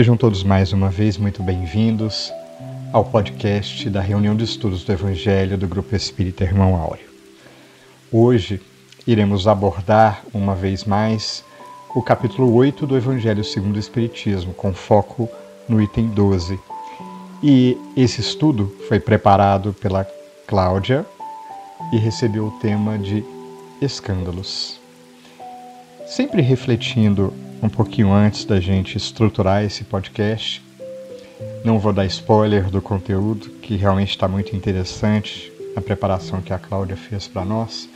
Sejam todos mais uma vez muito bem-vindos ao podcast da reunião de estudos do Evangelho do Grupo Espírita Irmão Áureo. Hoje iremos abordar uma vez mais o capítulo 8 do Evangelho segundo o Espiritismo, com foco no item 12. E esse estudo foi preparado pela Cláudia e recebeu o tema de escândalos. Sempre refletindo um pouquinho antes da gente estruturar esse podcast, não vou dar spoiler do conteúdo, que realmente está muito interessante, a preparação que a Cláudia fez para nós,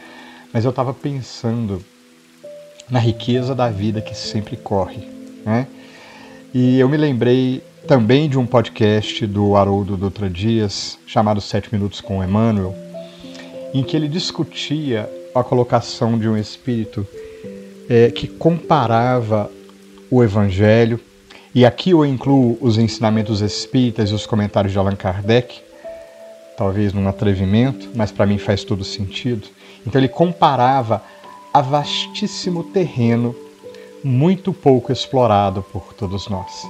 mas eu estava pensando na riqueza da vida que sempre corre, né? E eu me lembrei também de um podcast do Haroldo Dutra Dias, chamado Sete Minutos com Emmanuel, em que ele discutia a colocação de um espírito é, que comparava o Evangelho, e aqui eu incluo os ensinamentos espíritas e os comentários de Allan Kardec, talvez num atrevimento, mas para mim faz todo sentido. Então ele comparava a vastíssimo terreno muito pouco explorado por todos nós.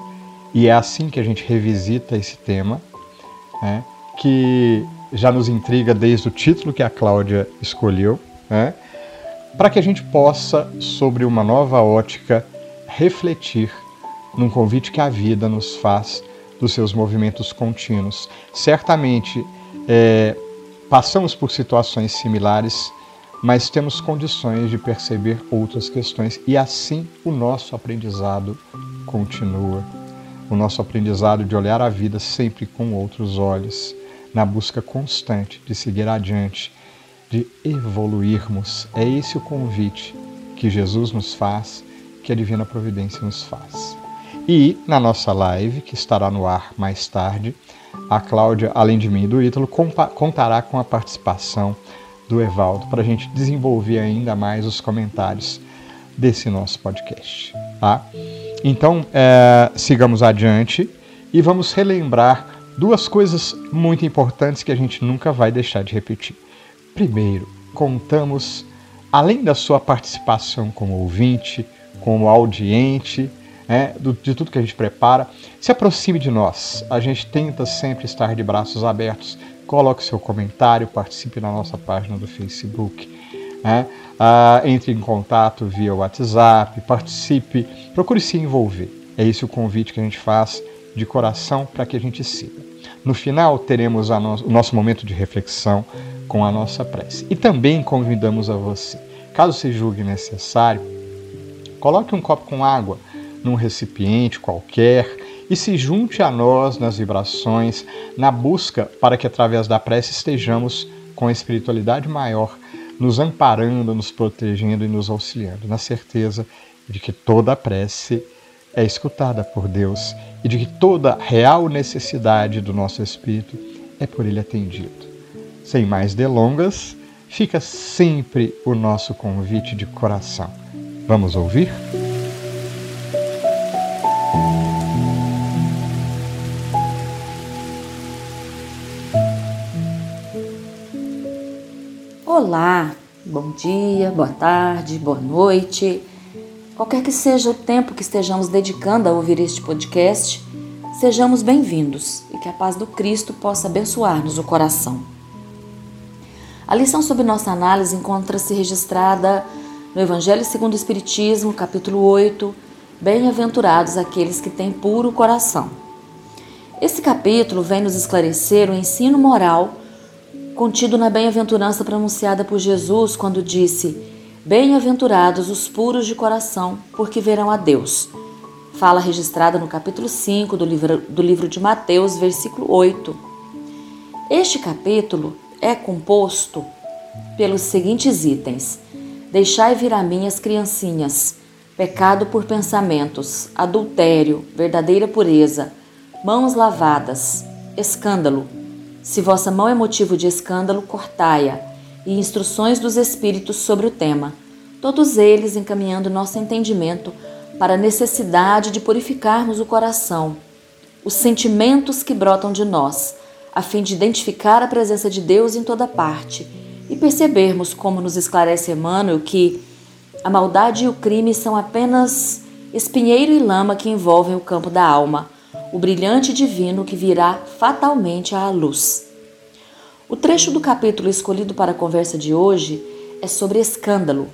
E é assim que a gente revisita esse tema, né, que já nos intriga desde o título que a Cláudia escolheu, né, para que a gente possa, sobre uma nova ótica, refletir num convite que a vida nos faz dos seus movimentos contínuos. Certamente é, passamos por situações similares, mas temos condições de perceber outras questões e assim o nosso aprendizado continua. O nosso aprendizado de olhar a vida sempre com outros olhos, na busca constante de seguir adiante de evoluirmos. É esse o convite que Jesus nos faz, que a Divina Providência nos faz. E na nossa live, que estará no ar mais tarde, a Cláudia, além de mim e do Ítalo, contará com a participação do Evaldo para a gente desenvolver ainda mais os comentários desse nosso podcast. Tá? Então, é, sigamos adiante e vamos relembrar duas coisas muito importantes que a gente nunca vai deixar de repetir. Primeiro, contamos, além da sua participação como ouvinte, como audiente, né, de tudo que a gente prepara, se aproxime de nós. A gente tenta sempre estar de braços abertos. Coloque seu comentário, participe na nossa página do Facebook. Ah, entre em contato via WhatsApp, participe, procure se envolver. É esse o convite que a gente faz de coração para que a gente siga. No final, teremos no o nosso momento de reflexão com a nossa prece. E também convidamos a você, caso se julgue necessário, coloque um copo com água num recipiente qualquer e se junte a nós nas vibrações, na busca para que através da prece estejamos com a espiritualidade maior, nos amparando, nos protegendo e nos auxiliando, na certeza de que toda prece é escutada por Deus e de que toda real necessidade do nosso espírito é por Ele atendido. Sem mais delongas, fica sempre o nosso convite de coração. Vamos ouvir? Olá, bom dia, boa tarde, boa noite. Qualquer que seja o tempo que estejamos dedicando a ouvir este podcast, sejamos bem-vindos e que a paz do Cristo possa abençoar-nos o coração. A lição sobre nossa análise encontra-se registrada no Evangelho segundo o Espiritismo, capítulo 8, Bem-aventurados aqueles que têm puro coração. Esse capítulo vem nos esclarecer o ensino moral contido na bem-aventurança pronunciada por Jesus quando disse: Bem-aventurados os puros de coração, porque verão a Deus. Fala registrada no capítulo 5 do livro, do livro de Mateus, versículo 8. Este capítulo é composto pelos seguintes itens: Deixai vir a mim as criancinhas, pecado por pensamentos, adultério, verdadeira pureza, mãos lavadas, escândalo. Se vossa mão é motivo de escândalo, cortai-a, e instruções dos Espíritos sobre o tema, todos eles encaminhando nosso entendimento para a necessidade de purificarmos o coração, os sentimentos que brotam de nós a fim de identificar a presença de Deus em toda parte e percebermos, como nos esclarece Emmanuel, que a maldade e o crime são apenas espinheiro e lama que envolvem o campo da alma, o brilhante divino que virá fatalmente à luz. O trecho do capítulo escolhido para a conversa de hoje é sobre escândalo,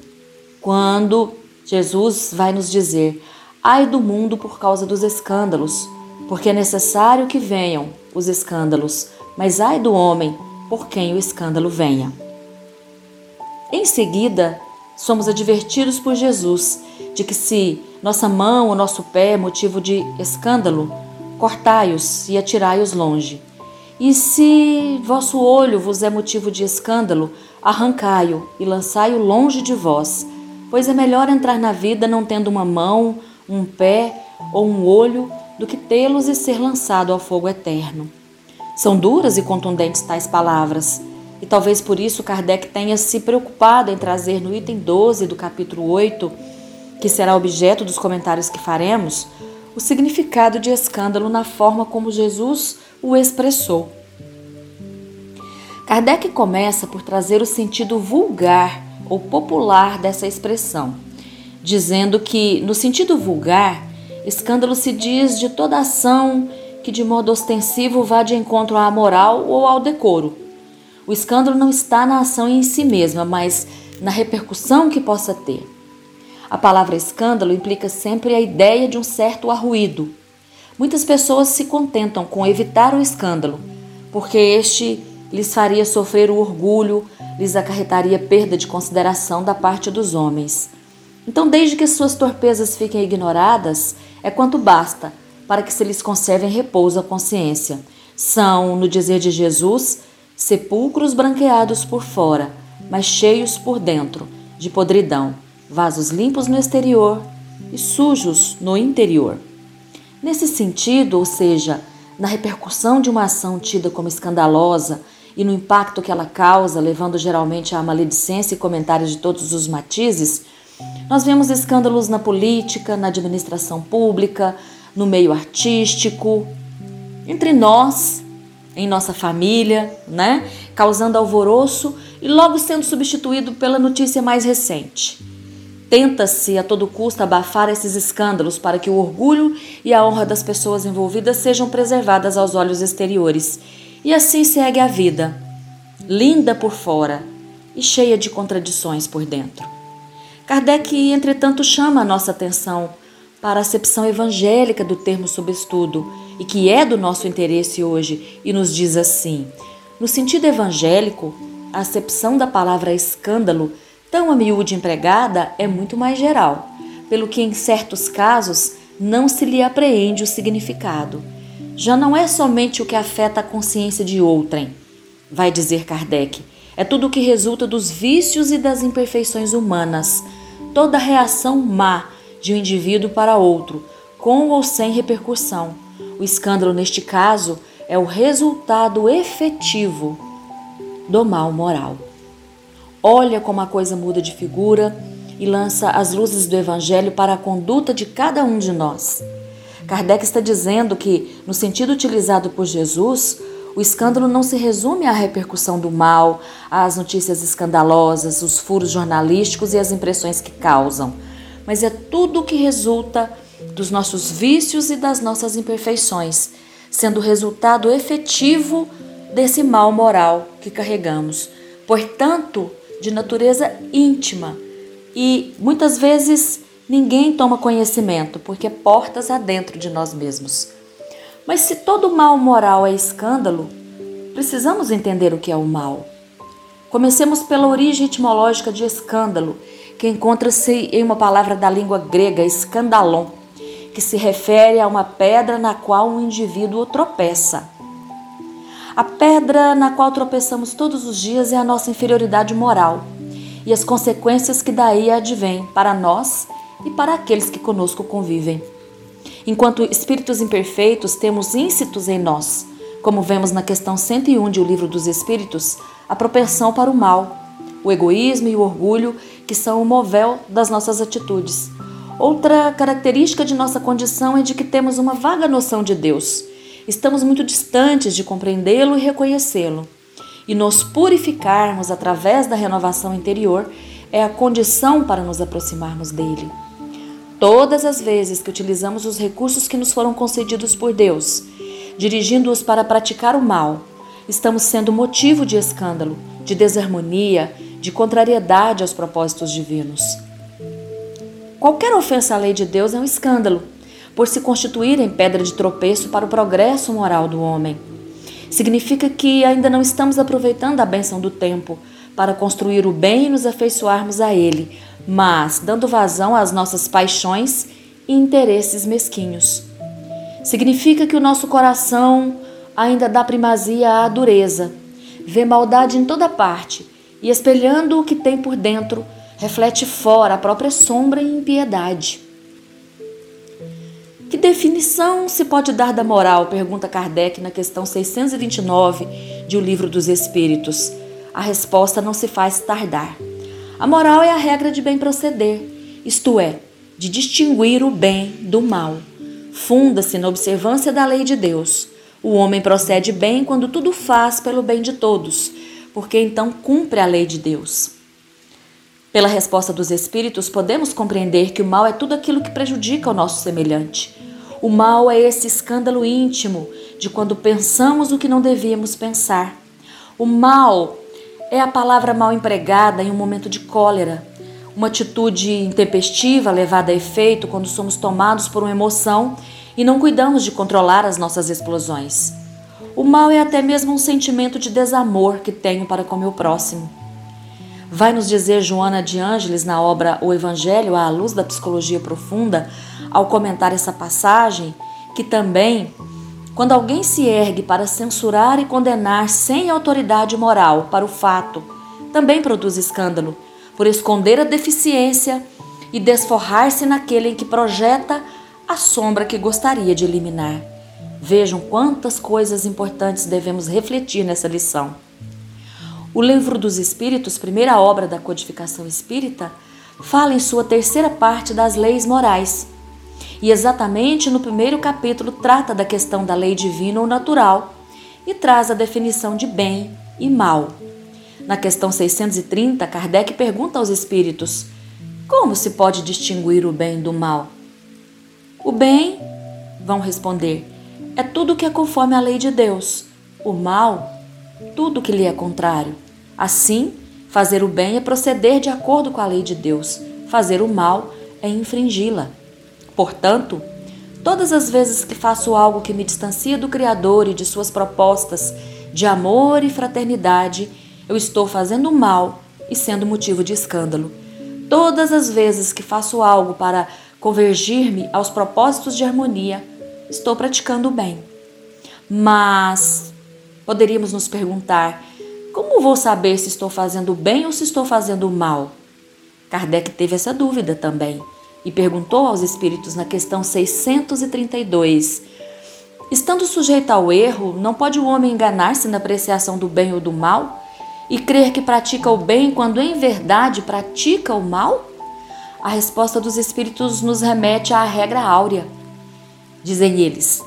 quando Jesus vai nos dizer: Ai do mundo por causa dos escândalos, porque é necessário que venham os escândalos, mas ai do homem por quem o escândalo venha. Em seguida, somos advertidos por Jesus de que se nossa mão ou nosso pé é motivo de escândalo, cortai-os e atirai-os longe. E se vosso olho vos é motivo de escândalo, arrancai-o e lançai-o longe de vós, pois é melhor entrar na vida não tendo uma mão, um pé ou um olho do que tê-los e ser lançado ao fogo eterno. São duras e contundentes tais palavras, e talvez por isso Kardec tenha se preocupado em trazer no item 12 do capítulo 8, que será objeto dos comentários que faremos, o significado de escândalo na forma como Jesus o expressou. Kardec começa por trazer o sentido vulgar ou popular dessa expressão, dizendo que, no sentido vulgar, escândalo se diz de toda ação que de modo ostensivo vá de encontro à moral ou ao decoro. O escândalo não está na ação em si mesma, mas na repercussão que possa ter. A palavra escândalo implica sempre a ideia de um certo arruído. Muitas pessoas se contentam com evitar o escândalo, porque este lhes faria sofrer o orgulho, lhes acarretaria perda de consideração da parte dos homens. Então, desde que suas torpezas fiquem ignoradas, é quanto basta para que se lhes conserve repouso a consciência. São, no dizer de Jesus, sepulcros branqueados por fora, mas cheios por dentro de podridão, vasos limpos no exterior e sujos no interior. Nesse sentido, ou seja, na repercussão de uma ação tida como escandalosa e no impacto que ela causa, levando geralmente à maledicência e comentários de todos os matizes, nós vemos escândalos na política, na administração pública, no meio artístico, entre nós, em nossa família, né? Causando alvoroço e logo sendo substituído pela notícia mais recente. Tenta-se a todo custo abafar esses escândalos para que o orgulho e a honra das pessoas envolvidas sejam preservadas aos olhos exteriores. E assim segue a vida, linda por fora e cheia de contradições por dentro. Kardec, entretanto, chama a nossa atenção para a acepção evangélica do termo sob estudo e que é do nosso interesse hoje e nos diz assim: no sentido evangélico, a acepção da palavra escândalo, tão a miúde empregada, é muito mais geral, pelo que em certos casos não se lhe apreende o significado. Já não é somente o que afeta a consciência de outrem, vai dizer Kardec, é tudo o que resulta dos vícios e das imperfeições humanas, toda reação má de um indivíduo para outro, com ou sem repercussão. O escândalo, neste caso, é o resultado efetivo do mal moral. Olha como a coisa muda de figura e lança as luzes do Evangelho para a conduta de cada um de nós. Kardec está dizendo que, no sentido utilizado por Jesus, o escândalo não se resume à repercussão do mal, às notícias escandalosas, os furos jornalísticos e as impressões que causam mas é tudo o que resulta dos nossos vícios e das nossas imperfeições, sendo resultado efetivo desse mal moral que carregamos, portanto, de natureza íntima. E muitas vezes ninguém toma conhecimento, porque é portas adentro de nós mesmos. Mas se todo mal moral é escândalo, precisamos entender o que é o mal. Comecemos pela origem etimológica de escândalo, que encontra-se em uma palavra da língua grega, escandalon, que se refere a uma pedra na qual um indivíduo tropeça. A pedra na qual tropeçamos todos os dias é a nossa inferioridade moral e as consequências que daí advêm para nós e para aqueles que conosco convivem. Enquanto espíritos imperfeitos, temos íncitos em nós, como vemos na questão 101 de O Livro dos Espíritos, a propensão para o mal, o egoísmo e o orgulho que são o movel das nossas atitudes. Outra característica de nossa condição é de que temos uma vaga noção de Deus. Estamos muito distantes de compreendê-lo e reconhecê-lo. E nos purificarmos através da renovação interior é a condição para nos aproximarmos dele. Todas as vezes que utilizamos os recursos que nos foram concedidos por Deus, dirigindo-os para praticar o mal, estamos sendo motivo de escândalo, de desarmonia, de contrariedade aos propósitos divinos. Qualquer ofensa à lei de Deus é um escândalo, por se constituir em pedra de tropeço para o progresso moral do homem. Significa que ainda não estamos aproveitando a bênção do tempo para construir o bem e nos afeiçoarmos a ele, mas dando vazão às nossas paixões e interesses mesquinhos. Significa que o nosso coração ainda dá primazia à dureza, vê maldade em toda parte e, espelhando o que tem por dentro, reflete fora a própria sombra e impiedade. Que definição se pode dar da moral? pergunta Kardec na questão 629 de O Livro dos Espíritos. A resposta não se faz tardar. A moral é a regra de bem proceder, isto é, de distinguir o bem do mal. Funda-se na observância da lei de Deus. O homem procede bem quando tudo faz pelo bem de todos, porque então cumpre a lei de Deus. Pela resposta dos Espíritos, podemos compreender que o mal é tudo aquilo que prejudica o nosso semelhante. O mal é esse escândalo íntimo de quando pensamos o que não devíamos pensar. O mal é a palavra mal empregada em um momento de cólera, uma atitude intempestiva levada a efeito quando somos tomados por uma emoção e não cuidamos de controlar as nossas explosões. O mal é até mesmo um sentimento de desamor que tenho para com meu próximo. Vai nos dizer Joana de Ângeles na obra O Evangelho à luz da psicologia profunda, ao comentar essa passagem, que também quando alguém se ergue para censurar e condenar sem autoridade moral para o fato, também produz escândalo, por esconder a deficiência e desforrar-se naquele em que projeta a sombra que gostaria de eliminar. Vejam quantas coisas importantes devemos refletir nessa lição. O Livro dos Espíritos, primeira obra da codificação espírita, fala em sua terceira parte das leis morais e exatamente no primeiro capítulo trata da questão da lei divina ou natural e traz a definição de bem e mal. Na questão 630, Kardec pergunta aos espíritos: como se pode distinguir o bem do mal? O bem, vão responder, é tudo que é conforme a lei de Deus. O mal, tudo que lhe é contrário. Assim, fazer o bem é proceder de acordo com a lei de Deus. Fazer o mal é infringi-la. Portanto, todas as vezes que faço algo que me distancia do Criador e de suas propostas de amor e fraternidade, eu estou fazendo mal e sendo motivo de escândalo. Todas as vezes que faço algo para convergir-me aos propósitos de harmonia, estou praticando o bem. Mas poderíamos nos perguntar: como vou saber se estou fazendo bem ou se estou fazendo mal? Kardec teve essa dúvida também e perguntou aos espíritos na questão 632: Estando sujeito ao erro, não pode o homem enganar-se na apreciação do bem ou do mal e crer que pratica o bem quando em verdade pratica o mal? A resposta dos espíritos nos remete à regra áurea. Dizem eles: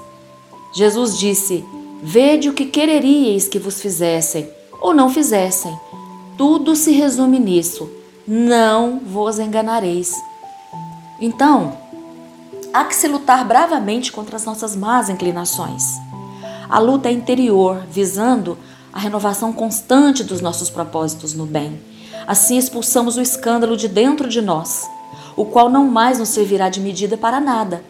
Jesus disse: Vede o que quereríeis que vos fizessem ou não fizessem. Tudo se resume nisso: não vos enganareis. Então, há que se lutar bravamente contra as nossas más inclinações. A luta é interior, visando a renovação constante dos nossos propósitos no bem. Assim expulsamos o escândalo de dentro de nós, o qual não mais nos servirá de medida para nada.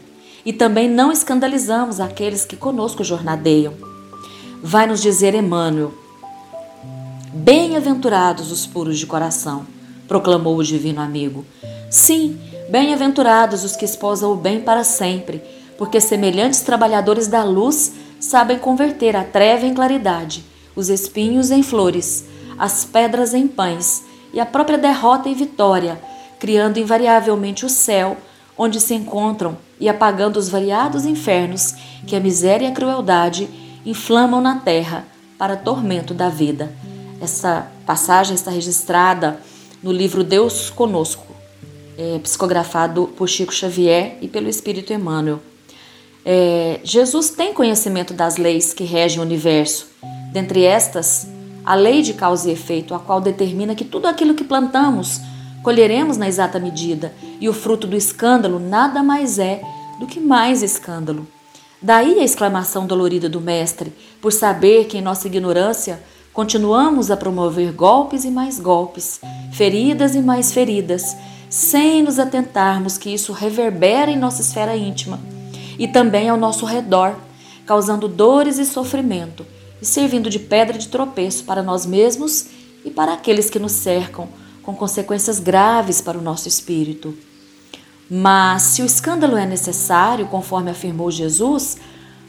E também não escandalizamos aqueles que conosco jornadeiam. Vai nos dizer Emmanuel: Bem-aventurados os puros de coração, proclamou o divino amigo. Sim, Bem-aventurados os que esposam o bem para sempre, porque semelhantes trabalhadores da luz sabem converter a treva em claridade, os espinhos em flores, as pedras em pães e a própria derrota em vitória, criando invariavelmente o céu onde se encontram e apagando os variados infernos que a miséria e a crueldade inflamam na terra para tormento da vida. Essa passagem está registrada no livro Deus Conosco, é, psicografado por Chico Xavier e pelo Espírito Emmanuel. É, Jesus tem conhecimento das leis que regem o universo. Dentre estas, a lei de causa e efeito, a qual determina que tudo aquilo que plantamos colheremos na exata medida, e o fruto do escândalo nada mais é do que mais escândalo. Daí a exclamação dolorida do Mestre, por saber que em nossa ignorância continuamos a promover golpes e mais golpes, feridas e mais feridas, sem nos atentarmos que isso reverbera em nossa esfera íntima e também ao nosso redor, causando dores e sofrimento e servindo de pedra de tropeço para nós mesmos e para aqueles que nos cercam com consequências graves para o nosso espírito. Mas, se o escândalo é necessário, conforme afirmou Jesus,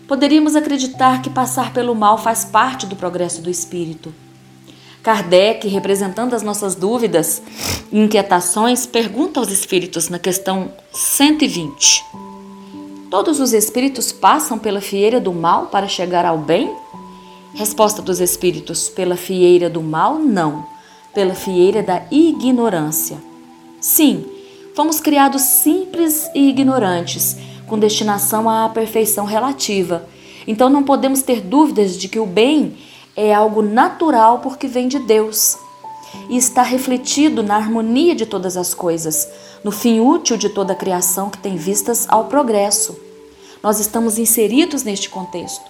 poderíamos acreditar que passar pelo mal faz parte do progresso do espírito. Kardec, representando as nossas dúvidas e inquietações, pergunta aos espíritos na questão 120: Todos os espíritos passam pela fieira do mal para chegar ao bem? Resposta dos espíritos: pela fieira do mal, não pela fieira da ignorância. Sim, fomos criados simples e ignorantes, com destinação à perfeição relativa. Então não podemos ter dúvidas de que o bem é algo natural porque vem de Deus e está refletido na harmonia de todas as coisas, no fim útil de toda a criação que tem vistas ao progresso. Nós estamos inseridos neste contexto.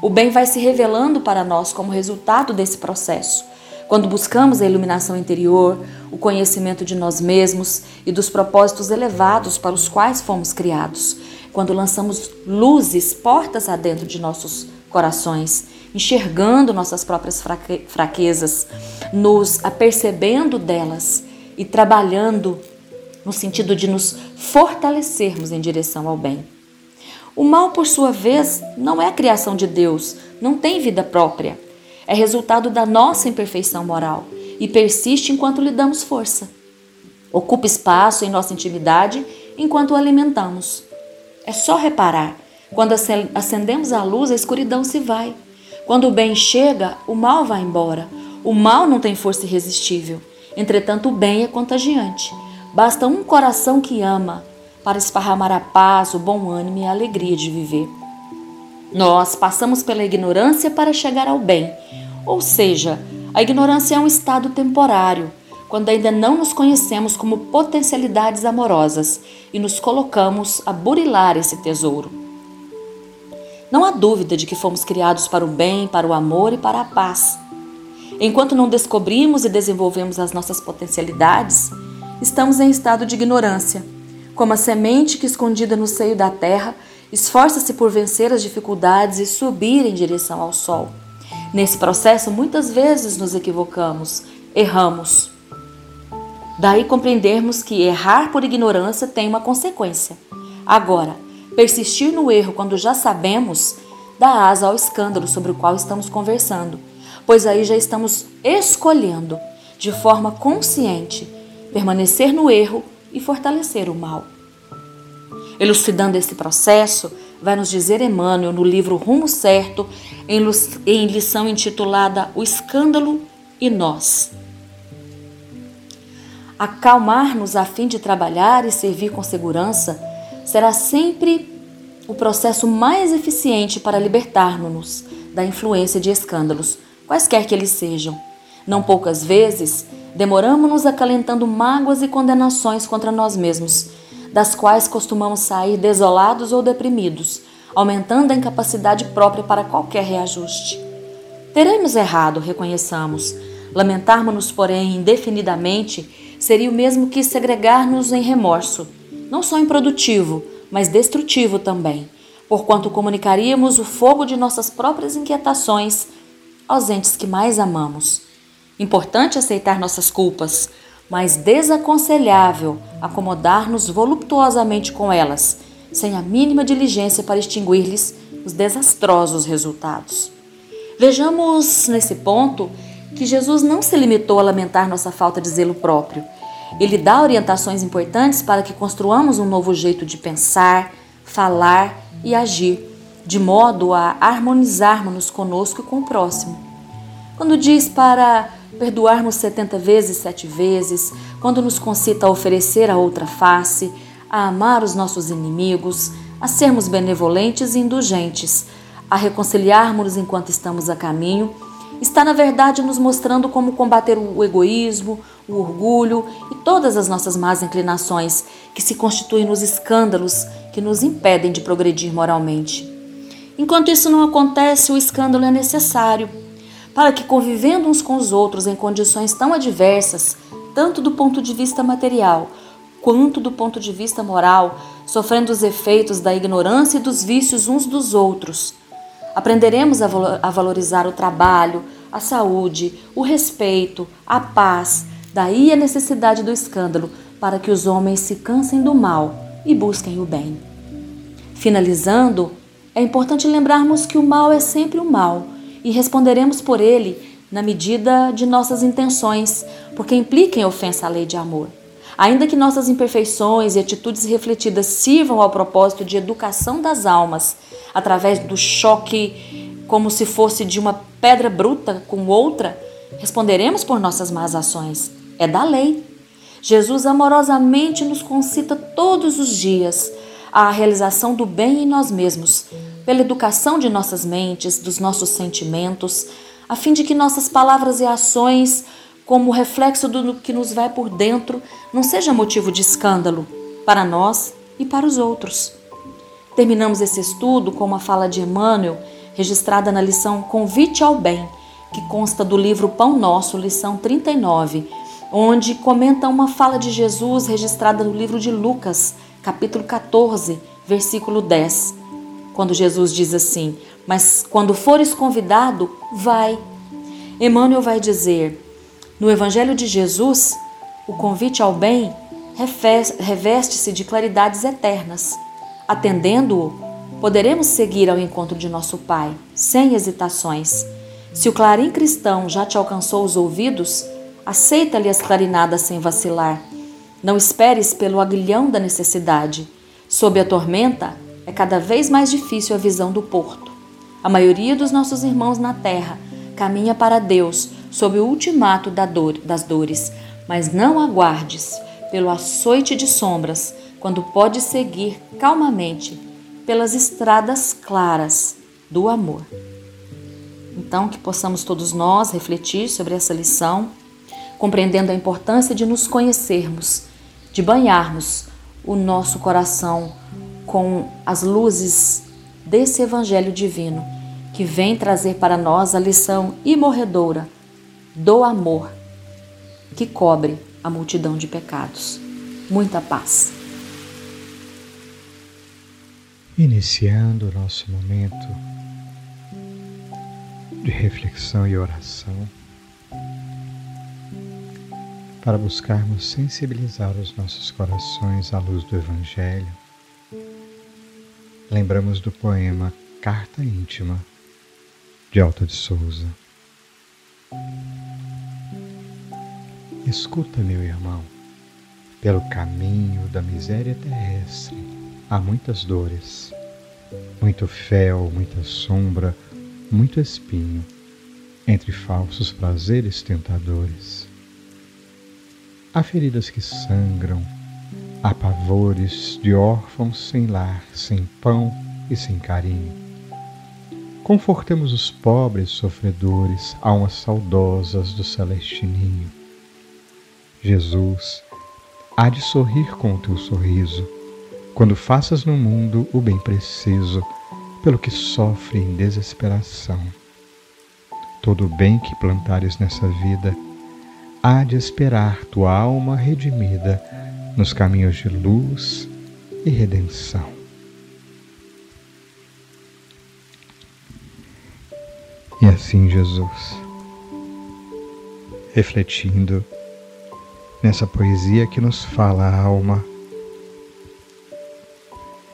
O bem vai se revelando para nós como resultado desse processo. Quando buscamos a iluminação interior, o conhecimento de nós mesmos e dos propósitos elevados para os quais fomos criados, quando lançamos luzes, portas adentro de nossos corações, enxergando nossas próprias fraquezas, nos apercebendo delas e trabalhando no sentido de nos fortalecermos em direção ao bem. O mal, por sua vez, não é a criação de Deus, não tem vida própria é resultado da nossa imperfeição moral e persiste enquanto lhe damos força. Ocupa espaço em nossa intimidade enquanto o alimentamos. É só reparar: quando acendemos a luz, a escuridão se vai. Quando o bem chega, o mal vai embora. O mal não tem força irresistível. Entretanto, o bem é contagiante. Basta um coração que ama para esparramar a paz, o bom ânimo e a alegria de viver. Nós passamos pela ignorância para chegar ao bem, ou seja, a ignorância é um estado temporário, quando ainda não nos conhecemos como potencialidades amorosas e nos colocamos a burilar esse tesouro. Não há dúvida de que fomos criados para o bem, para o amor e para a paz. Enquanto não descobrimos e desenvolvemos as nossas potencialidades, estamos em estado de ignorância, como a semente que escondida no seio da terra esforça-se por vencer as dificuldades e subir em direção ao sol. Nesse processo, muitas vezes nos equivocamos, erramos. Daí compreendermos que errar por ignorância tem uma consequência. Agora, persistir no erro quando já sabemos dá asa ao escândalo sobre o qual estamos conversando, pois aí já estamos escolhendo, de forma consciente, permanecer no erro e fortalecer o mal. Elucidando esse processo, vai nos dizer Emmanuel no livro Rumo Certo, em lição intitulada O Escândalo e Nós. Acalmar-nos a fim de trabalhar e servir com segurança será sempre o processo mais eficiente para libertar-nos da influência de escândalos, quaisquer que eles sejam. Não poucas vezes, demoramos-nos acalentando mágoas e condenações contra nós mesmos das quais costumamos sair desolados ou deprimidos, aumentando a incapacidade própria para qualquer reajuste. Teremos errado, reconheçamos. Lamentarmos-nos, porém, indefinidamente seria o mesmo que segregar-nos em remorso, não só improdutivo, mas destrutivo também, porquanto comunicaríamos o fogo de nossas próprias inquietações aos entes que mais amamos. Importante aceitar nossas culpas, mas desaconselhável acomodar-nos voluptuosamente com elas, sem a mínima diligência para extinguir-lhes os desastrosos resultados. Vejamos nesse ponto que Jesus não se limitou a lamentar nossa falta de zelo próprio. Ele dá orientações importantes para que construamos um novo jeito de pensar, falar e agir, de modo a harmonizarmos-nos conosco e com o próximo. Quando diz para perdoarmos setenta vezes sete vezes, quando nos concita a oferecer a outra face, a amar os nossos inimigos, a sermos benevolentes e indulgentes, a reconciliarmos enquanto estamos a caminho, está, na verdade, nos mostrando como combater o egoísmo, o orgulho e todas as nossas más inclinações que se constituem nos escândalos que nos impedem de progredir moralmente. Enquanto isso não acontece, o escândalo é necessário para que, convivendo uns com os outros em condições tão adversas, tanto do ponto de vista material quanto do ponto de vista moral, sofrendo os efeitos da ignorância e dos vícios uns dos outros, aprenderemos a valorizar o trabalho, a saúde, o respeito, a paz, daí a necessidade do escândalo para que os homens se cansem do mal e busquem o bem. Finalizando, é importante lembrarmos que o mal é sempre o mal e responderemos por ele na medida de nossas intenções, porque implica em ofensa à lei de amor. Ainda que nossas imperfeições e atitudes refletidas sirvam ao propósito de educação das almas, através do choque como se fosse de uma pedra bruta com outra, responderemos por nossas más ações. É da lei. Jesus amorosamente nos concita todos os dias à realização do bem em nós mesmos, pela educação de nossas mentes, dos nossos sentimentos, a fim de que nossas palavras e ações, como reflexo do que nos vai por dentro, não seja motivo de escândalo para nós e para os outros. Terminamos esse estudo com uma fala de Emmanuel, registrada na lição Convite ao Bem, que consta do livro Pão Nosso, lição 39, onde comenta uma fala de Jesus registrada no livro de Lucas, capítulo 14, versículo 10, quando Jesus diz assim: Mas quando fores convidado, vai. Emmanuel vai dizer: No Evangelho de Jesus, o convite ao bem reveste-se de claridades eternas. Atendendo-o, poderemos seguir ao encontro de nosso Pai, sem hesitações. Se o clarim cristão já te alcançou os ouvidos, aceita-lhe as clarinadas sem vacilar. Não esperes pelo aguilhão da necessidade. Sob a tormenta, é cada vez mais difícil a visão do porto. A maioria dos nossos irmãos na terra caminha para Deus sob o ultimato da dor, das dores, mas não aguardes pelo açoite de sombras quando pode seguir calmamente pelas estradas claras do amor. Então, que possamos todos nós refletir sobre essa lição, compreendendo a importância de nos conhecermos, de banharmos o nosso coração com as luzes desse Evangelho divino que vem trazer para nós a lição imorredora do amor que cobre a multidão de pecados. Muita paz. Iniciando o nosso momento de reflexão e oração, para buscarmos sensibilizar os nossos corações à luz do Evangelho, lembramos do poema Carta Íntima de Alta de Souza. Escuta, meu irmão, pelo caminho da miséria terrestre há muitas dores, muito fel, muita sombra, muito espinho, entre falsos prazeres tentadores. Há feridas que sangram, há pavores de órfãos sem lar, sem pão e sem carinho. Confortemos os pobres sofredores, almas saudosas do celeste ninho. Jesus há de sorrir com o teu sorriso quando faças no mundo o bem preciso, pelo que sofre em desesperação. Todo o bem que plantares nessa vida há de esperar tua alma redimida nos caminhos de luz e redenção. E assim, Jesus, refletindo nessa poesia que nos fala a alma,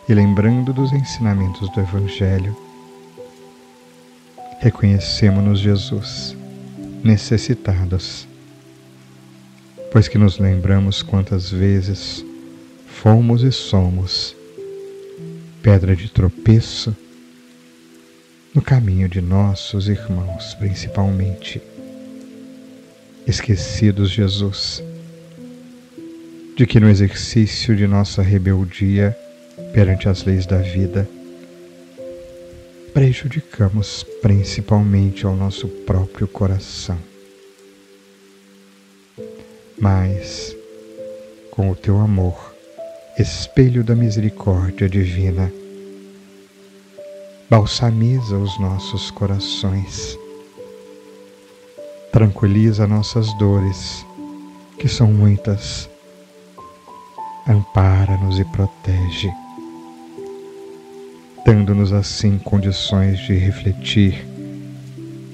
e lembrando dos ensinamentos do Evangelho, reconhecemos-nos, Jesus, necessitados, pois que nos lembramos quantas vezes fomos e somos pedra de tropeço no caminho de nossos irmãos, principalmente. Esquecidos, Jesus, de que no exercício de nossa rebeldia, perante as leis da vida. prejudicamos principalmente ao nosso próprio coração. Mas, com o teu amor, espelho da misericórdia divina, balsamiza os nossos corações, tranquiliza nossas dores, que são muitas, ampara-nos e protege dando-nos assim condições de refletir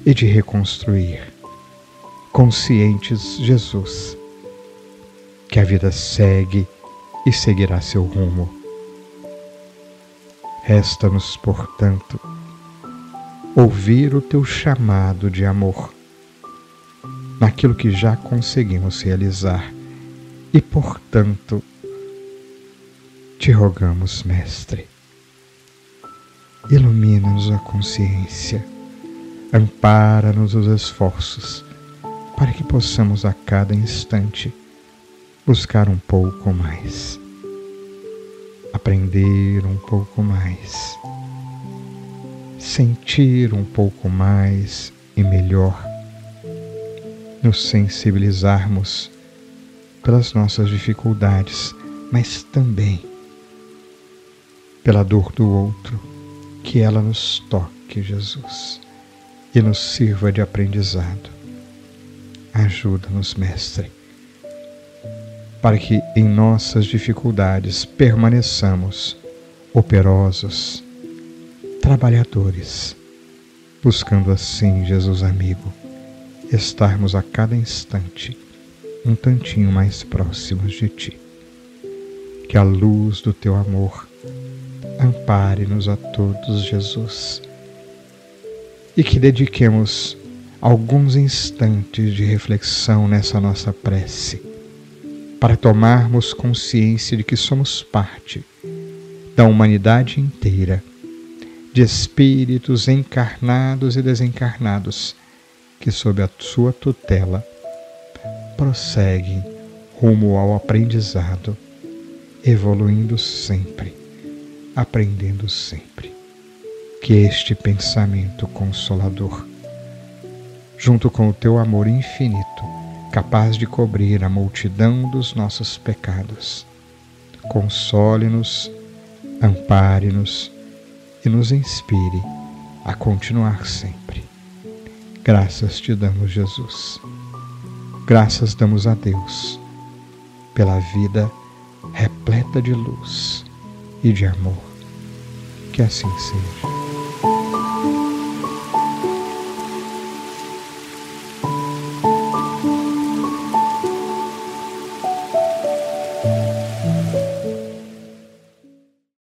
e de reconstruir, conscientes, Jesus, que a vida segue e seguirá seu rumo. Resta-nos, portanto, ouvir o teu chamado de amor naquilo que já conseguimos realizar e, portanto, te rogamos, Mestre ilumina-nos a consciência, ampara-nos os esforços, para que possamos a cada instante buscar um pouco mais, aprender um pouco mais, sentir um pouco mais e melhor, nos sensibilizarmos pelas nossas dificuldades, mas também pela dor do outro que ela nos toque, Jesus, e nos sirva de aprendizado. Ajuda-nos, Mestre, para que em nossas dificuldades permaneçamos operosos, trabalhadores, buscando assim, Jesus amigo, estarmos a cada instante um tantinho mais próximos de Ti. Que a luz do Teu amor Ampare-nos a todos, Jesus, e que dediquemos alguns instantes de reflexão nessa nossa prece, para tomarmos consciência de que somos parte da humanidade inteira, de espíritos encarnados e desencarnados que, sob a sua tutela, prosseguem rumo ao aprendizado, evoluindo sempre aprendendo sempre. Que este pensamento consolador, junto com o teu amor infinito, capaz de cobrir a multidão dos nossos pecados, console-nos, ampare-nos e nos inspire a continuar sempre. Graças te damos, Jesus. Graças damos a Deus pela vida repleta de luz e de amor. Que assim seja.